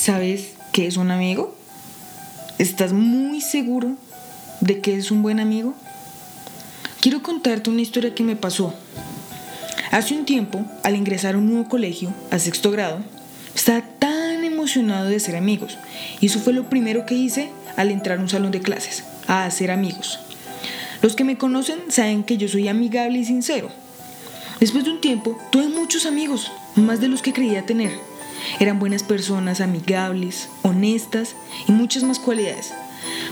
¿Sabes qué es un amigo? ¿Estás muy seguro de que es un buen amigo? Quiero contarte una historia que me pasó. Hace un tiempo, al ingresar a un nuevo colegio, a sexto grado, estaba tan emocionado de ser amigos. Y eso fue lo primero que hice al entrar a un salón de clases, a hacer amigos. Los que me conocen saben que yo soy amigable y sincero. Después de un tiempo, tuve muchos amigos, más de los que creía tener. Eran buenas personas, amigables, honestas y muchas más cualidades.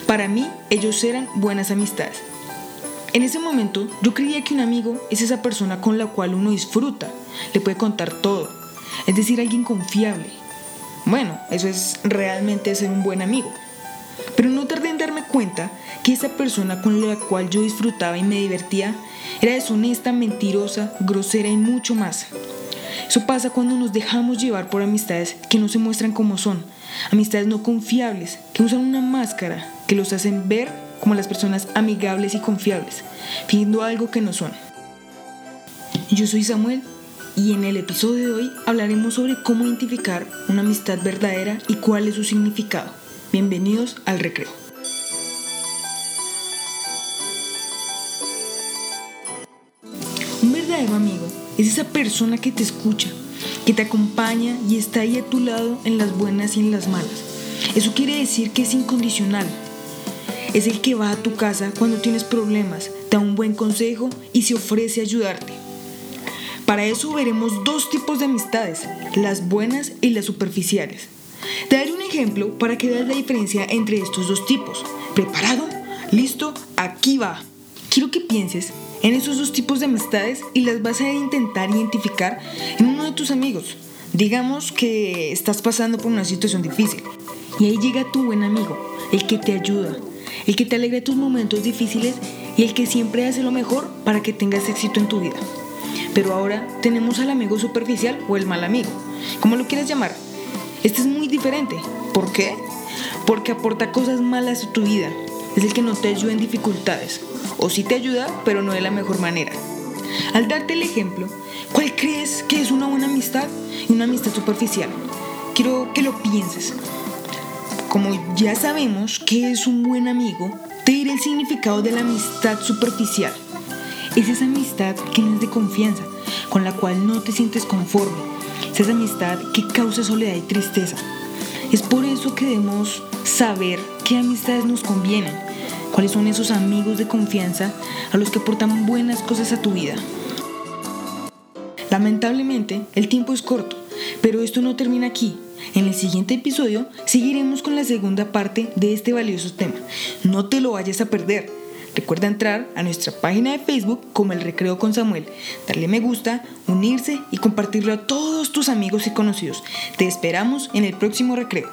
Para mí, ellos eran buenas amistades. En ese momento yo creía que un amigo es esa persona con la cual uno disfruta, le puede contar todo, es decir, alguien confiable. Bueno, eso es realmente ser un buen amigo. Pero no tardé en darme cuenta que esa persona con la cual yo disfrutaba y me divertía era deshonesta, mentirosa, grosera y mucho más. Eso pasa cuando nos dejamos llevar por amistades que no se muestran como son, amistades no confiables, que usan una máscara, que los hacen ver como las personas amigables y confiables, fingiendo algo que no son. Yo soy Samuel y en el episodio de hoy hablaremos sobre cómo identificar una amistad verdadera y cuál es su significado. Bienvenidos al recreo. Un verdadero amigo es esa persona que te escucha, que te acompaña y está ahí a tu lado en las buenas y en las malas. Eso quiere decir que es incondicional, es el que va a tu casa cuando tienes problemas, da un buen consejo y se ofrece a ayudarte. Para eso veremos dos tipos de amistades, las buenas y las superficiales. Te daré un ejemplo para que veas la diferencia entre estos dos tipos. ¿Preparado? ¿Listo? Aquí va. Quiero que pienses en esos dos tipos de amistades y las vas a intentar identificar en uno de tus amigos. Digamos que estás pasando por una situación difícil y ahí llega tu buen amigo, el que te ayuda, el que te alegra tus momentos difíciles y el que siempre hace lo mejor para que tengas éxito en tu vida. Pero ahora tenemos al amigo superficial o el mal amigo, como lo quieras llamar. Este es muy diferente. ¿Por qué? Porque aporta cosas malas a tu vida. Es el que no te ayuda en dificultades. O sí te ayuda, pero no de la mejor manera. Al darte el ejemplo, ¿cuál crees que es una buena amistad y una amistad superficial? Quiero que lo pienses. Como ya sabemos que es un buen amigo, te diré el significado de la amistad superficial. Es esa amistad que no es de confianza, con la cual no te sientes conforme. Es esa amistad que causa soledad y tristeza. Es por eso que debemos saber qué amistades nos convienen, cuáles son esos amigos de confianza a los que aportan buenas cosas a tu vida. Lamentablemente, el tiempo es corto, pero esto no termina aquí. En el siguiente episodio seguiremos con la segunda parte de este valioso tema. No te lo vayas a perder. Recuerda entrar a nuestra página de Facebook como El Recreo con Samuel, darle me gusta, unirse y compartirlo a todos tus amigos y conocidos. Te esperamos en el próximo recreo.